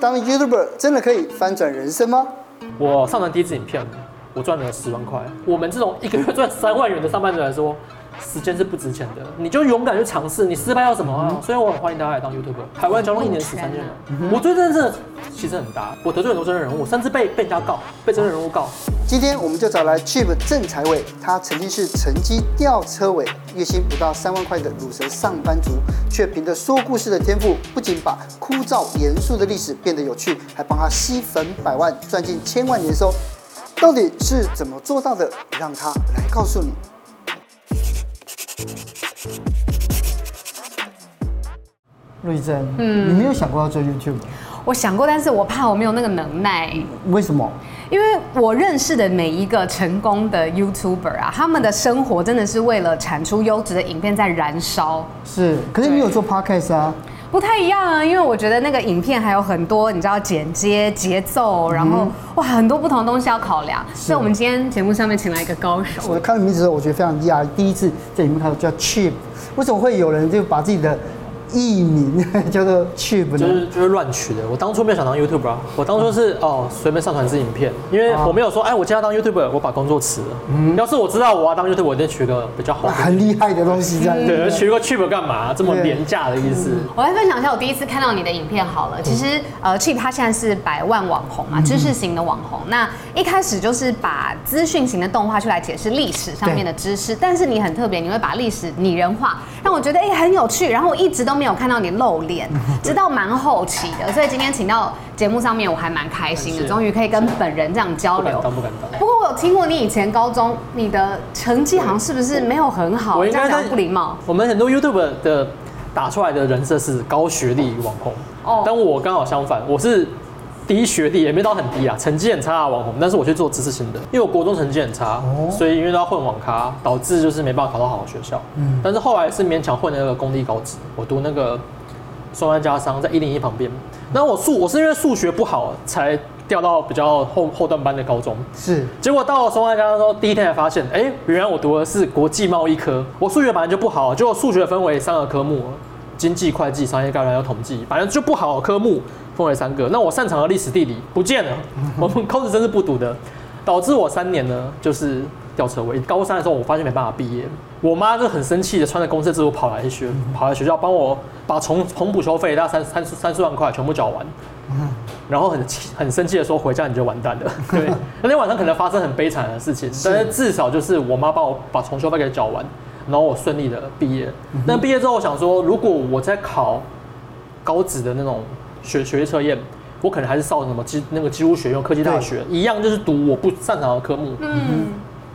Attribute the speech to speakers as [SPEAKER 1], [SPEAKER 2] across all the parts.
[SPEAKER 1] 当 YouTuber 真的可以翻转人生吗？
[SPEAKER 2] 我上传第一支影片，我赚了十万块。我们这种一个月赚三万元的上班族来说，时间是不值钱的，你就勇敢去尝试，你失败要什么啊？所以我很欢迎大家来当 YouTuber。海外交通一年十三千人，嗯、我觉得真的其实很大。我得罪很多真人人物，甚至被被人家告，被真人人物告。
[SPEAKER 1] 今天我们就找来 Chip 郑财伟，他曾经是成绩吊车尾，月薪不到三万块的乳蛇上班族，却凭着说故事的天赋，不仅把枯燥严肃的历史变得有趣，还帮他吸粉百万，赚进千万年收。到底是怎么做到的？让他来告诉你。陆亦臻，嗯，你没有想过要做 YouTube？
[SPEAKER 3] 我想过，但是我怕我没有那个能耐。
[SPEAKER 1] 为什么？
[SPEAKER 3] 因为我认识的每一个成功的 YouTuber 啊，他们的生活真的是为了产出优质的影片在燃烧。
[SPEAKER 1] 是，可是你有做 Podcast 啊？
[SPEAKER 3] 不太一样啊，因为我觉得那个影片还有很多，你知道剪接、节奏，然后、嗯、哇，很多不同的东西要考量。所以我们今天节目上面请来一个高手。
[SPEAKER 1] 我看到名字的时候，我觉得非常讶异，第一次在里面看到叫 Chip，为什么会有人就把自己的？艺名 叫做 Chip，
[SPEAKER 2] 就是就是乱取的。我当初没有想当 YouTuber 啊，我当初是哦随便上传支影片，因为我没有说哎，我今天要当 YouTuber，我把工作辞了。嗯，要是我知道我要当 YouTuber，我一定取个比较好、
[SPEAKER 1] 很厉害的东西这样。
[SPEAKER 2] 对，取个 Chip 干嘛？这么廉价的意思。
[SPEAKER 3] 我来分享一下我第一次看到你的影片好了。其实呃，Chip 他现在是百万网红嘛，知识型的网红。那一开始就是把资讯型的动画出来解释历史上面的知识，但是你很特别，你会把历史拟人化，让我觉得哎很有趣。然后我一直都没有看到你露脸，直到蛮后期的，所以今天请到节目上面，我还蛮开心的，终于可以跟本人这样交流。
[SPEAKER 2] 不敢当，不敢当。
[SPEAKER 3] 不过我有听过你以前高中你的成绩好像是不是没有很好？我应该讲不礼貌。
[SPEAKER 2] 我们很多 YouTube 的打出来的人设是高学历网红，哦，但我刚好相反，我是。低学历也没到很低啊，成绩很差的网红，但是我去做知识型的，因为我国中成绩很差，哦、所以因为都要混网咖，导致就是没办法考到好的学校。嗯，但是后来是勉强混那个公立高职，我读那个双安家商，在一零一旁边。那我数我是因为数学不好才调到比较后后段班的高中。是，结果到了双安家商的时候，第一天才发现，哎、欸，原来我读的是国际贸易科，我数学本来就不好，结果数学分为三个科目，经济、会计、商业概论还有统计，反正就不好的科目。分为三个，那我擅长的历史地理不见了，我们高职真是不读的，导致我三年呢就是吊车尾。高三的时候，我发现没办法毕业，我妈就很生气的，穿着公司制服跑来学，跑来学校帮我把重重补修费大概三三三四万块全部缴完，然后很很生气的说，回家你就完蛋了。对，那天晚上可能发生很悲惨的事情，但是至少就是我妈帮我把重修费给缴完，然后我顺利的毕业。那毕业之后，我想说，如果我在考高职的那种。学学习测验，我可能还是上什么基那个几乎学院科技大学一样，就是读我不擅长的科目。嗯，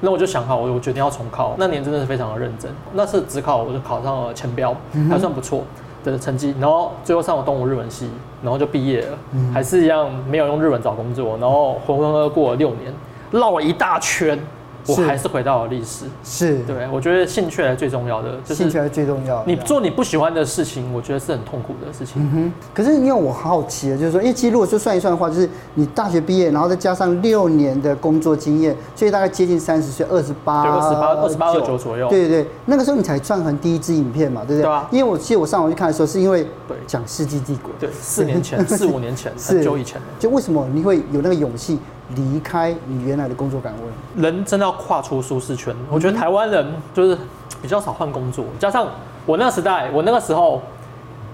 [SPEAKER 2] 那我就想好，我我决定要重考。那年真的是非常的认真，那次只考我就考上了前标，还算不错的成绩。然后最后上了东吴日文系，然后就毕业了，还是一样没有用日文找工作，然后浑浑噩噩过了六年，绕了一大圈。我还是回到了历史，是对，我觉得兴趣还是最重要的，就是
[SPEAKER 1] 兴趣还是最重要的。
[SPEAKER 2] 你做你不喜欢的事情，我觉得是很痛苦的事情。嗯哼。
[SPEAKER 1] 可是因为我好奇的就是说，因为其实如果说算一算的话，就是你大学毕业，然后再加上六年的工作经验，所以大概接近三十岁，二十八，
[SPEAKER 2] 二十八，二十八二九左右。
[SPEAKER 1] 对对对，那个时候你才赚完第一支影片嘛，对不对？对啊。因为我记得我上网去看的时候，是因为讲世纪帝国，
[SPEAKER 2] 对，四年前，四五年前，很久以前。
[SPEAKER 1] 就为什么你会有那个勇气？离开你原来的工作岗位，
[SPEAKER 2] 人真的要跨出舒适圈。我觉得台湾人就是比较少换工作，加上我那个时代，我那个时候，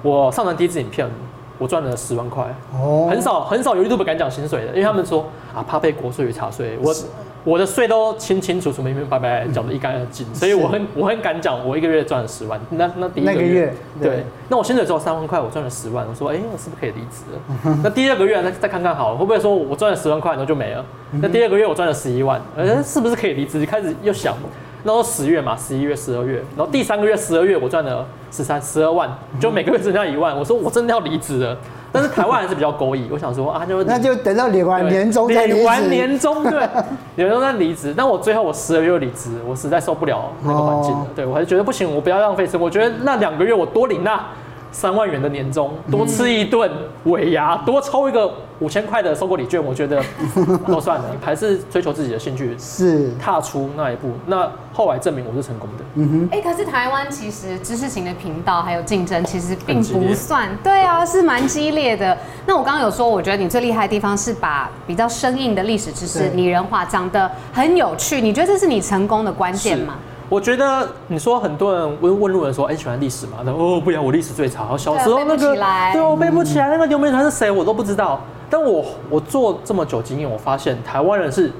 [SPEAKER 2] 我上传第一支影片，我赚了十万块，哦，很少很少有 YouTube 敢讲薪水的，因为他们说啊怕被国税与查税，我。我的税都清清楚楚、明明白白缴得一干二净，所以我很我很敢讲，我一个月赚了十万。那那第一个月，对，对那我薪水只有三万块，我赚了十万。我说，哎、欸，我是不是可以离职了？那第二个月再再看看好了，会不会说我赚了十万块，然后就没了？那第二个月我赚了十一万，呃，是不是可以离职？开始又想，那时候十月嘛，十一月、十二月，然后第三个月十二月我赚了十三、十二万，就每个月增加一万。我说我真的要离职了。但是台湾还是比较勾引，我想说啊，就
[SPEAKER 1] 那就等到领完年终再离。领
[SPEAKER 2] 完年终对，年终再离职。但我最后我十二月离职，我实在受不了那个环境了。哦、对我还是觉得不行，我不要浪费生活。我觉得那两个月我多领那三万元的年终，多吃一顿尾牙，多抽一个五千块的收购礼券，我觉得 都算了，还是追求自己的兴趣，
[SPEAKER 1] 是
[SPEAKER 2] 踏出那一步。那后来证明我是成功的。
[SPEAKER 3] 嗯哼，哎、欸，可是台湾其实知识型的频道还有竞争，其实并不算，对啊，是蛮激烈的。那我刚刚有说，我觉得你最厉害的地方是把比较生硬的历史知识拟人化，讲得很有趣。你觉得这是你成功的关键吗？
[SPEAKER 2] 我觉得你说很多人问问路人说，哎、欸，喜欢历史吗？那哦，不然我历史最差。小时候那个，对，我背不起来，那个刘铭传是谁，我都不知道。但我我做这么久经验，我发现台湾人是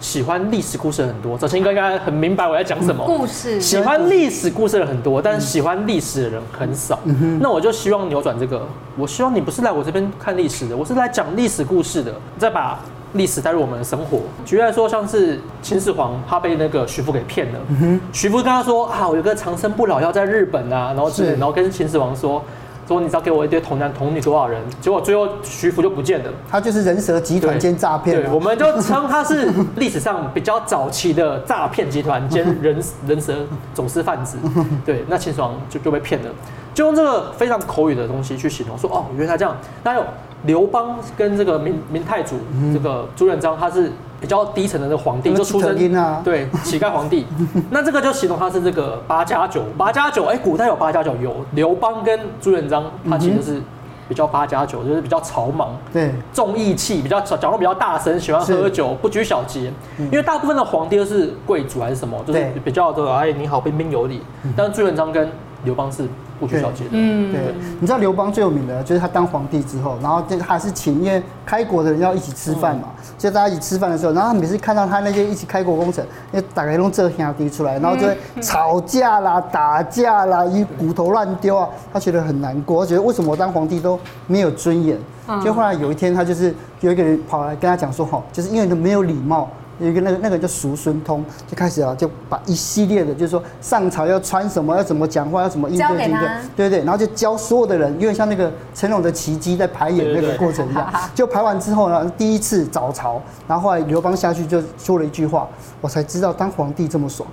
[SPEAKER 2] 喜欢历史故事很多。哲青应该很明白我在讲什么。
[SPEAKER 3] 故事
[SPEAKER 2] 喜欢历史故事的人很多，但是喜欢历史的人很少。那我就希望扭转这个。我希望你不是来我这边看历史的，我是来讲历史故事的。再把。历史带入我们的生活，举例来说，像是秦始皇，他被那个徐福给骗了。嗯、徐福跟他说啊，我有个长生不老药在日本啊，然后是，然后跟秦始皇说，说你只要给我一堆童男童女多少人，结果最后徐福就不见了。
[SPEAKER 1] 他就是人蛇集团兼诈骗。
[SPEAKER 2] 对，我们就称他是历史上比较早期的诈骗集团兼人人蛇走私贩子。对，那秦始皇就就被骗了，就用这个非常口语的东西去形容，说哦，原来这样，那有。刘邦跟这个明明太祖，这个朱元璋，他是比较低层的这个皇帝，就出身对乞丐皇帝。那这个就形容他是这个八加九，八加九，哎，古代有八加九，有刘邦跟朱元璋，他其实是比较八加九，就是比较草莽，对，重义气，比较讲话比较大声，喜欢喝酒，不拘小节。因为大部分的皇帝都是贵族还是什么，就是比较这个哎你好彬彬有礼。但是朱元璋跟刘邦是。不拘小节的，嗯，
[SPEAKER 1] 对，你知道刘邦最有名的，就是他当皇帝之后，然后就还是请，因为开国的人要一起吃饭嘛，就大家一起吃饭的时候，然后他每次看到他那些一起开国功臣，因为大概弄这兄弟出来，然后就会吵架啦、打架啦，一骨头乱丢啊，他觉得很难过，觉得为什么我当皇帝都没有尊严？就后来有一天，他就是有一个人跑来跟他讲说，哈，就是因为你没有礼貌。有一个那个那个叫叔孙通，就开始啊，就把一系列的，就是说上朝要穿什么，要怎么讲话，要怎么应对应对，对对，然后就教所有的人，因为像那个成龙的奇迹在排演那个过程一样，就排完之后呢，第一次早朝，然后后来刘邦下去就说了一句话，我才知道当皇帝这么爽。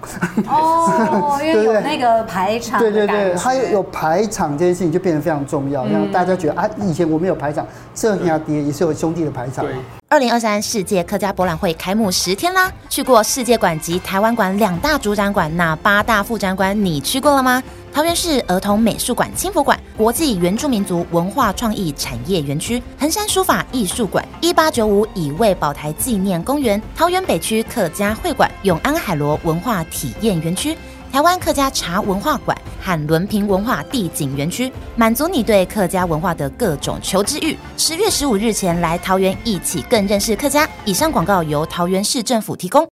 [SPEAKER 3] 哦，因为有那个排场，
[SPEAKER 1] 对对对，他有排场这件事情就变得非常重要，让大家觉得啊，以前我没有排场，这下爹也是有兄弟的排场。
[SPEAKER 4] 二零二三世界客家博览会开幕十天啦！去过世界馆及台湾馆两大主展馆，那八大副展馆你去过了吗？桃园市儿童美术馆、轻抚馆、国际原住民族文化创意产业园区、横山书法艺术馆、一八九五乙未保台纪念公园、桃园北区客家会馆、永安海螺文化体验园区。台湾客家茶文化馆和仑平文化地景园区，满足你对客家文化的各种求知欲。十月十五日前来桃园，一起更认识客家。以上广告由桃园市政府提供。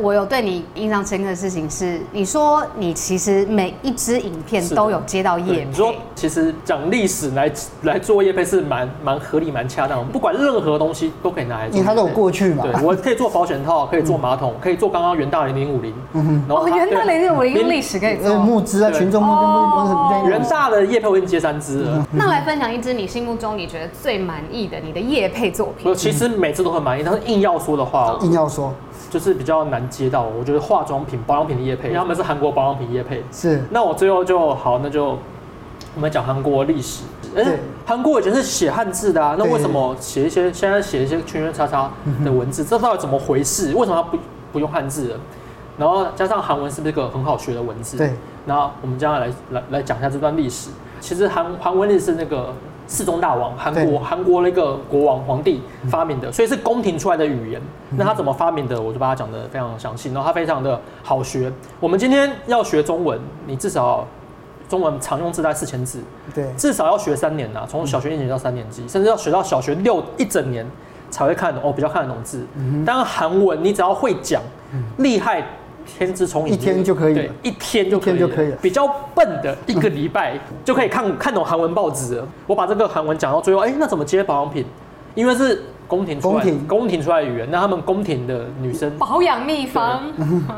[SPEAKER 3] 我有对你印象深刻的事情是，你说你其实每一支影片都有接到业配。
[SPEAKER 2] 你说其实讲历史来来做业配是蛮蛮合理、蛮恰当的，不管任何东西都可以拿来做。
[SPEAKER 1] 因为它都有过去嘛。
[SPEAKER 2] 对，我可以做保险套，可以做马桶，可以做 刚刚元大零零五零。嗯哼。然后
[SPEAKER 3] 元大零零五零历史可以做
[SPEAKER 1] 募资啊，群众募资。
[SPEAKER 2] 元大的业配我已经接三支了。
[SPEAKER 3] 那来分享一支你心目中你觉得最满意的你的业配作品。
[SPEAKER 2] 我其实每次都很满意，但是硬要说的话，
[SPEAKER 1] 硬要说。
[SPEAKER 2] 就是比较难接到，我觉得化妆品、保养品的业配，因为他们是韩国保养品业配。
[SPEAKER 1] 是。那
[SPEAKER 2] 我最后就好，那就我们讲韩国历史。哎，韩国以前是写汉字的啊，那为什么写一些现在写一些圈圈叉叉的文字？这到底怎么回事？为什么他不不用汉字了？然后加上韩文是不是一个很好学的文字？
[SPEAKER 1] 对。
[SPEAKER 2] 然后我们将来来来来讲一下这段历史。其实韩韩文历史那个。世宗大王，韩国韩国那个国王皇帝发明的，所以是宫廷出来的语言。那他怎么发明的，我就把它讲得非常详细。然后他非常的好学。我们今天要学中文，你至少中文常用字在四千字，对，至少要学三年呐，从小学一年级到三年级，甚至要学到小学六一整年才会看懂哦，比较看得懂字。当然韩文你只要会讲，厉害。天之聪颖，一天就可以，了，一天就可以，就可以了。比较笨的一个礼拜就可以看看懂韩文报纸了。我把这个韩文讲到最后，哎，那怎么接保养品？因为是宫廷出来，宫廷。宫廷出来的语言，那他们宫廷的女生。
[SPEAKER 3] 保养秘方。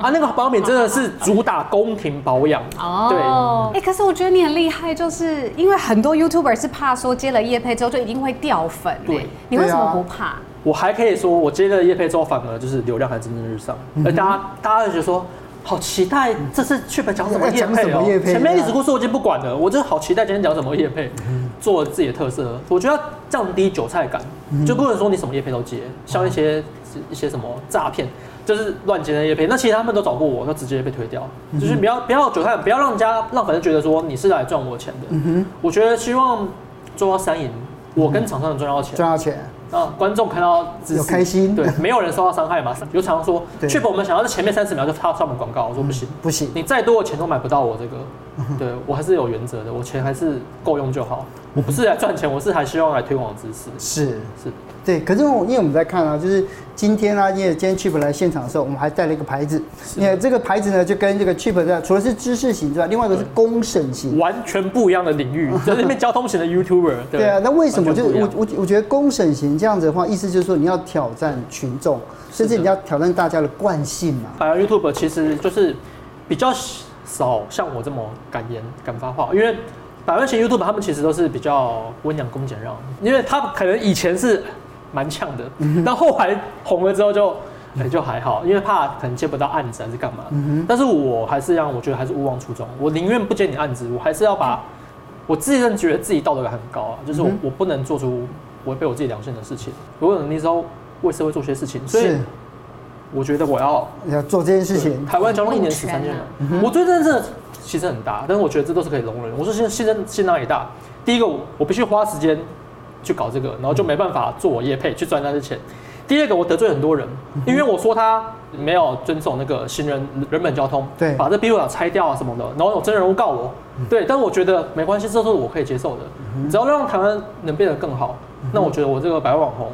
[SPEAKER 2] 啊，那个保养品真的是主打宫廷保养。
[SPEAKER 3] 哦。对，哎，可是我觉得你很厉害，就是因为很多 YouTuber 是怕说接了叶配之后就一定会掉粉，对，你为什么不怕？
[SPEAKER 2] 我还可以说，我接了叶配之后，反而就是流量还蒸蒸日上。而大家，大家就觉得说，好期待这次 Chip 讲什么叶配哦、前面历史故事我已经不管了，我就好期待今天讲什么叶配，做自己的特色。我觉得要降低韭菜感，就不能说你什么叶配都接，像一些一些什么诈骗，就是乱接的叶配，那其实他们都找过我，那直接被推掉。就是不要不要韭菜，不要让人家让粉丝觉得说你是来赚我钱的。我觉得希望做到三赢，我跟厂商能赚到钱，
[SPEAKER 1] 赚到钱。
[SPEAKER 2] 啊！观众看到
[SPEAKER 1] 有开心，
[SPEAKER 2] 对，没有人受到伤害嘛？有厂商说，Chip 我们想要在前面三十秒就插上门广告，我说不行，
[SPEAKER 1] 不行，
[SPEAKER 2] 你再多的钱都买不到我这个。对我还是有原则的，我钱还是够用就好。我不是来赚钱，我是还希望来推广知识。
[SPEAKER 1] 是
[SPEAKER 2] 是，
[SPEAKER 1] 对。可是我因为我们在看啊，就是今天啊，因为今天 Chip 来现场的时候，我们还带了一个牌子。你看这个牌子呢，就跟这个 Chip 的除了是知识型之外，另外一个是公审型，
[SPEAKER 2] 完全不一样的领域。在那边交通型的 YouTuber。
[SPEAKER 1] 对啊，那为什么？就我我我觉得公审型这样子的话，意思就是说你要挑战群众，甚至你要挑战大家的惯性嘛。
[SPEAKER 2] 反而 YouTuber 其实就是比较。少像我这么敢言敢发话，因为百万型 YouTube 他们其实都是比较温良恭俭让，因为他可能以前是蛮呛的，但后来红了之后就哎、欸、就还好，因为怕可能接不到案子还是干嘛。但是我还是让我觉得还是勿忘初衷，我宁愿不接你案子，我还是要把我自己认觉得自己道德感很高啊，就是我我不能做出违背我自己良心的事情，我有能力之后为社会做些事情，所以。我觉得我要
[SPEAKER 1] 要做这件事情。
[SPEAKER 2] 台湾交通一年死三千人，嗯、我觉得这其实很大，但是我觉得这都是可以容忍。我说现现在心脏也大。第一个，我必须花时间去搞这个，然后就没办法做我业配去赚那些钱。第二个，我得罪很多人，因为我说他没有遵守那个行人人本交通，对，把这庇护岛拆掉啊什么的，然后有真人物告我，对，但是我觉得没关系，这都是我可以接受的。只要让台湾能变得更好，那我觉得我这个百万网红。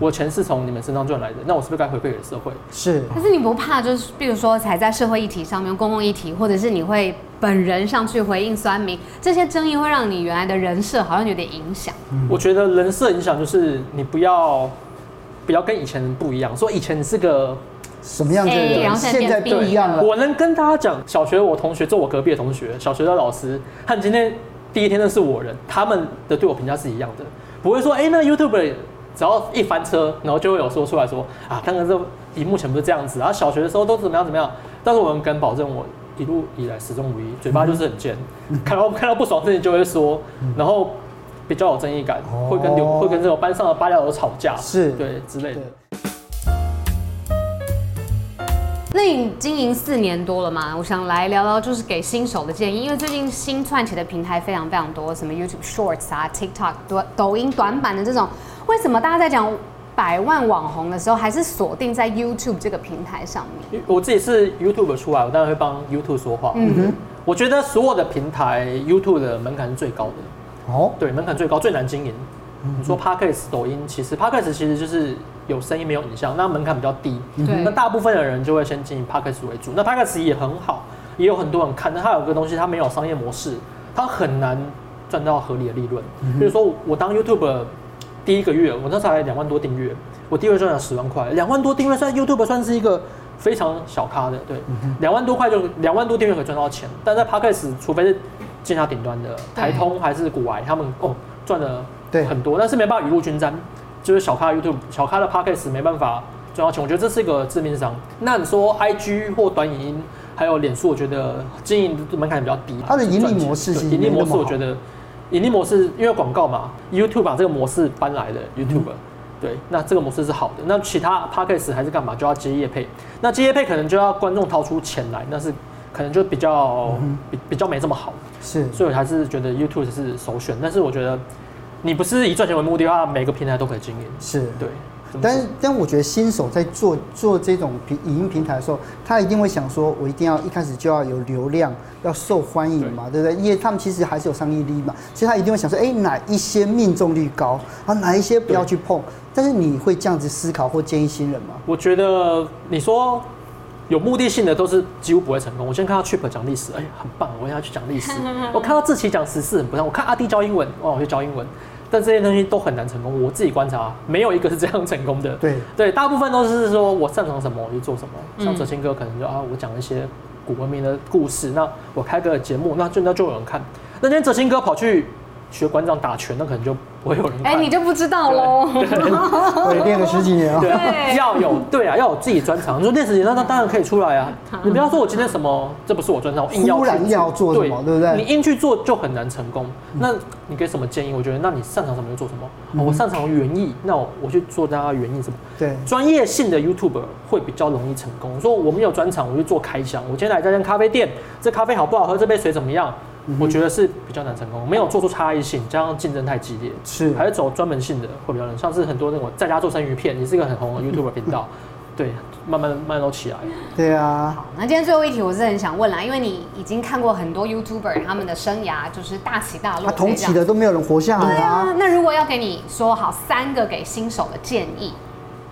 [SPEAKER 2] 我钱是从你们身上赚来的，那我是不是该回馈给社会？
[SPEAKER 1] 是。
[SPEAKER 3] 可是你不怕，就是比如说踩在社会议题上面，公共议题，或者是你会本人上去回应酸民，这些争议会让你原来的人设好像有点影响。
[SPEAKER 2] 我觉得人设影响就是你不要不要跟以前人不一样，说以前你是个
[SPEAKER 1] 什么样的人，欸、现在不一样了。
[SPEAKER 2] 我能跟大家讲，小学我同学做我隔壁的同学，小学的老师和今天第一天认识我人，他们的对我评价是一样的，不会说哎、欸，那 YouTuber。只要一翻车，然后就会有说出来说啊，当然这以目前不是这样子啊，小学的时候都怎么样怎么样。但是我们敢保证，我一路以来始终如一，嘴巴就是很贱，看到看到不爽的事情就会说，然后比较有正义感，会跟刘会跟这种班上的八加九吵架，是对之类的。
[SPEAKER 3] 那你经营四年多了嘛？我想来聊聊，就是给新手的建议，因为最近新串起的平台非常非常多，什么 YouTube Shorts 啊、TikTok 抖抖音短版的这种。为什么大家在讲百万网红的时候，还是锁定在 YouTube 这个平台上面？
[SPEAKER 2] 我自己是 YouTube 出来，我当然会帮 YouTube 说话。嗯哼，我觉得所有的平台 YouTube 的门槛是最高的。哦，对，门槛最高，最难经营。嗯、你说 Podcast、抖音，其实 Podcast 其实就是有声音没有影像，那门槛比较低。那大部分的人就会先经营 Podcast 为主。那 Podcast 也很好，也有很多人看。但它有个东西，它没有商业模式，它很难赚到合理的利润。嗯、比如说我当 YouTuber。第一个月，我那时候才两万多订阅，我第二个月赚了十万块，两万多订阅算 YouTube 算是一个非常小咖的，对，两万多块就两万多订阅可以赚到钱，但在 Podcast 除非是进下顶端的台通还是古癌，他们哦赚了很多，但是没办法雨露均沾，就是小咖 YouTube 小咖的 Podcast 没办法赚到钱，我觉得这是一个致命伤。那你说 IG 或短影音还有脸书，我觉得经营门槛比较低，
[SPEAKER 1] 它的盈利模式是
[SPEAKER 2] 盈利模式，我觉得。盈利模式，因为广告嘛，YouTube 把这个模式搬来的 YouTube，、嗯、对，那这个模式是好的。那其他 Podcast 还是干嘛，就要接业配。那接业配可能就要观众掏出钱来，那是可能就比较、嗯、比比较没这么好。是，所以我还是觉得 YouTube 是首选。但是我觉得你不是以赚钱为目的的话，每个平台都可以经营。是对。
[SPEAKER 1] 但是，但我觉得新手在做做这种平影音平台的时候，他一定会想说，我一定要一开始就要有流量，要受欢迎嘛，对，不对？因为他们其实还是有商业利益嘛，所以他一定会想说，哎，哪一些命中率高，啊，哪一些不要去碰。但是你会这样子思考或建议新人吗？
[SPEAKER 2] 我觉得你说有目的性的都是几乎不会成功。我先看到 Chip 讲历史，哎，很棒，我要去讲历史。我看到志奇讲时事很不错，我看阿弟教英文，哇，我去教英文。但这些东西都很难成功，我自己观察，没有一个是这样成功的。对对，大部分都是说我擅长什么我就做什么。像哲青哥可能就啊，我讲一些古文明的故事，那我开个节目，那就那就有人看。那今天哲青哥跑去学馆长打拳，那可能就不会有人看。
[SPEAKER 3] 哎，你就不知道喽。
[SPEAKER 1] 我也练了十几年啊。
[SPEAKER 2] 对，要有对啊，要有自己专长。你说练十几年，那那当然可以出来啊。你不要说我今天什么，这不是我专长，我硬要
[SPEAKER 1] 突然要做什么，对不对？
[SPEAKER 2] 你硬去做就很难成功。那你给什么建议？我觉得，那你擅长什么就做什么。我擅长园艺，那我我去做大家园艺什么？
[SPEAKER 1] 对，专
[SPEAKER 2] 业性的 YouTuber 会比较容易成功。说我没有专长，我去做开箱。我今天来这间咖啡店，这咖啡好不好喝？这杯水怎么样？我觉得是比较难成功，没有做出差异性，加上竞争太激烈，
[SPEAKER 1] 是
[SPEAKER 2] 还是走专门性的会比较难。像是很多那种在家做生鱼片，也是一个很红的 YouTuber 频道，对，慢慢慢慢都起来。
[SPEAKER 1] 对啊。
[SPEAKER 3] 好，那今天最后一题，我是很想问啦，因为你已经看过很多 YouTuber 他们的生涯就是大起大落，
[SPEAKER 1] 他同期的都没有人活下来啊。
[SPEAKER 3] 啊那如果要给你说好三个给新手的建议，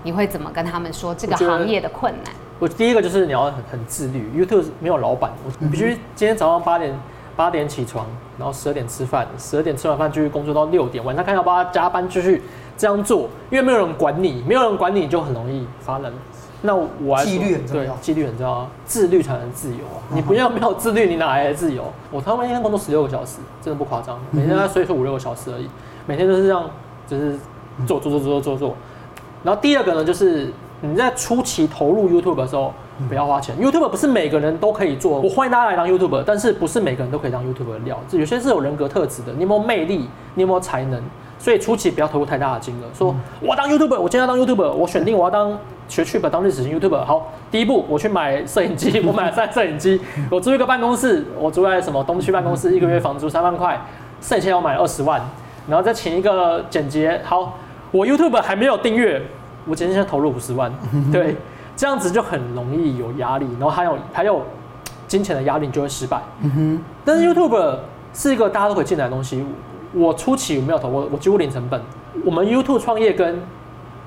[SPEAKER 3] 你会怎么跟他们说这个行业的困难？
[SPEAKER 2] 我，我第一个就是你要很很自律，YouTube 没有老板，我必须今天早上八点。八点起床，然后十二点吃饭，十二点吃完饭继续工作到六点，晚上看要不要加班继续这样做，因为没有人管你，没有人管你就很容易发冷。那我还
[SPEAKER 1] 纪律很重要，
[SPEAKER 2] 纪律很重要，自律才能自由啊！你不要没有自律，你哪来的自由？我他妈一天工作十六个小时，真的不夸张，每天在睡说五六个小时而已，每天都是这样，就是做做做做做做。然后第二个呢，就是你在初期投入 YouTube 的时候。不要花钱，YouTube 不是每个人都可以做。我欢迎大家来当 YouTuber，但是不是每个人都可以当 YouTuber 的料。这有些是有人格特质的，你有没有魅力？你有没有才能？所以初期不要投入太大的金额。说我要当 YouTuber，我今天要当 YouTuber，我选定我要当学剧本当历史型 YouTuber。好，第一步我去买摄影机，我买了三摄影机，我租一个办公室，我租在什么东区办公室，一个月房租三万块，摄影机要买二十万，然后再请一个剪辑。好，我 YouTuber 还没有订阅，我今天先投入五十万，对。这样子就很容易有压力，然后还有还有金钱的压力，你就会失败。嗯哼。但是 YouTube 是一个大家都可以进来的东西。我初期我没有投，我我几乎零成本。我们 YouTube 创业跟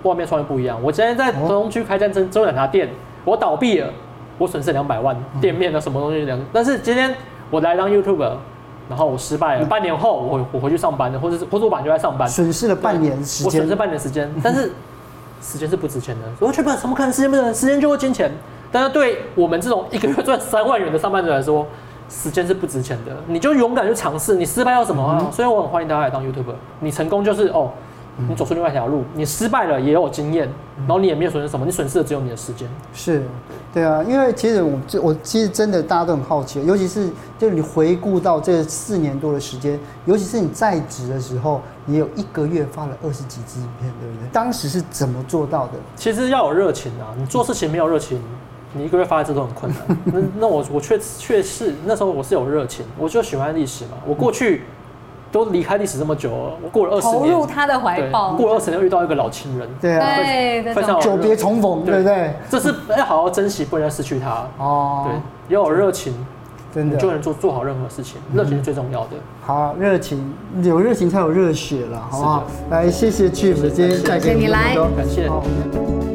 [SPEAKER 2] 外面创业不一样。我今天在东区开间真真两家店，我倒闭了，我损失两百万，店面的什么东西两。但是今天我来当 YouTuber，然后我失败了，半年后我我回去上班了，或者是或者我本来就在上班，
[SPEAKER 1] 损失了半年时间，
[SPEAKER 2] 我损失半年时间，但是。时间是不值钱的，怎么可能时间不值钱？时间就会金钱。但是对我们这种一个月赚三万元的上班族来说，时间是不值钱的。你就勇敢去尝试，你失败要什么啊？所以我很欢迎大家来当 YouTuber。你成功就是哦。你走出另外一条路，你失败了也有经验，然后你也没有损失什么，你损失的只有你的时间。
[SPEAKER 1] 是，对啊，因为其实我我其实真的大家都很好奇，尤其是就是你回顾到这四年多的时间，尤其是你在职的时候，你有一个月发了二十几支影片，对不对？当时是怎么做到的？
[SPEAKER 2] 其实要有热情啊，你做事情没有热情，你一个月发一次都很困难。那那我我确确实那时候我是有热情，我就喜欢历史嘛，我过去。都离开历史这么久了，我过了二十年，
[SPEAKER 3] 投入他的怀抱，
[SPEAKER 2] 过了二十年又遇到一个老情人，
[SPEAKER 1] 对啊，非常久别重逢，对不对？
[SPEAKER 2] 这是要好好珍惜，不能失去他。哦。对，要有热情，真的。就能做做好任何事情，热情是最重要的。
[SPEAKER 1] 好，热情有热情才有热血了，好不好？来，谢谢 Chief 今天带给我们，
[SPEAKER 2] 感谢。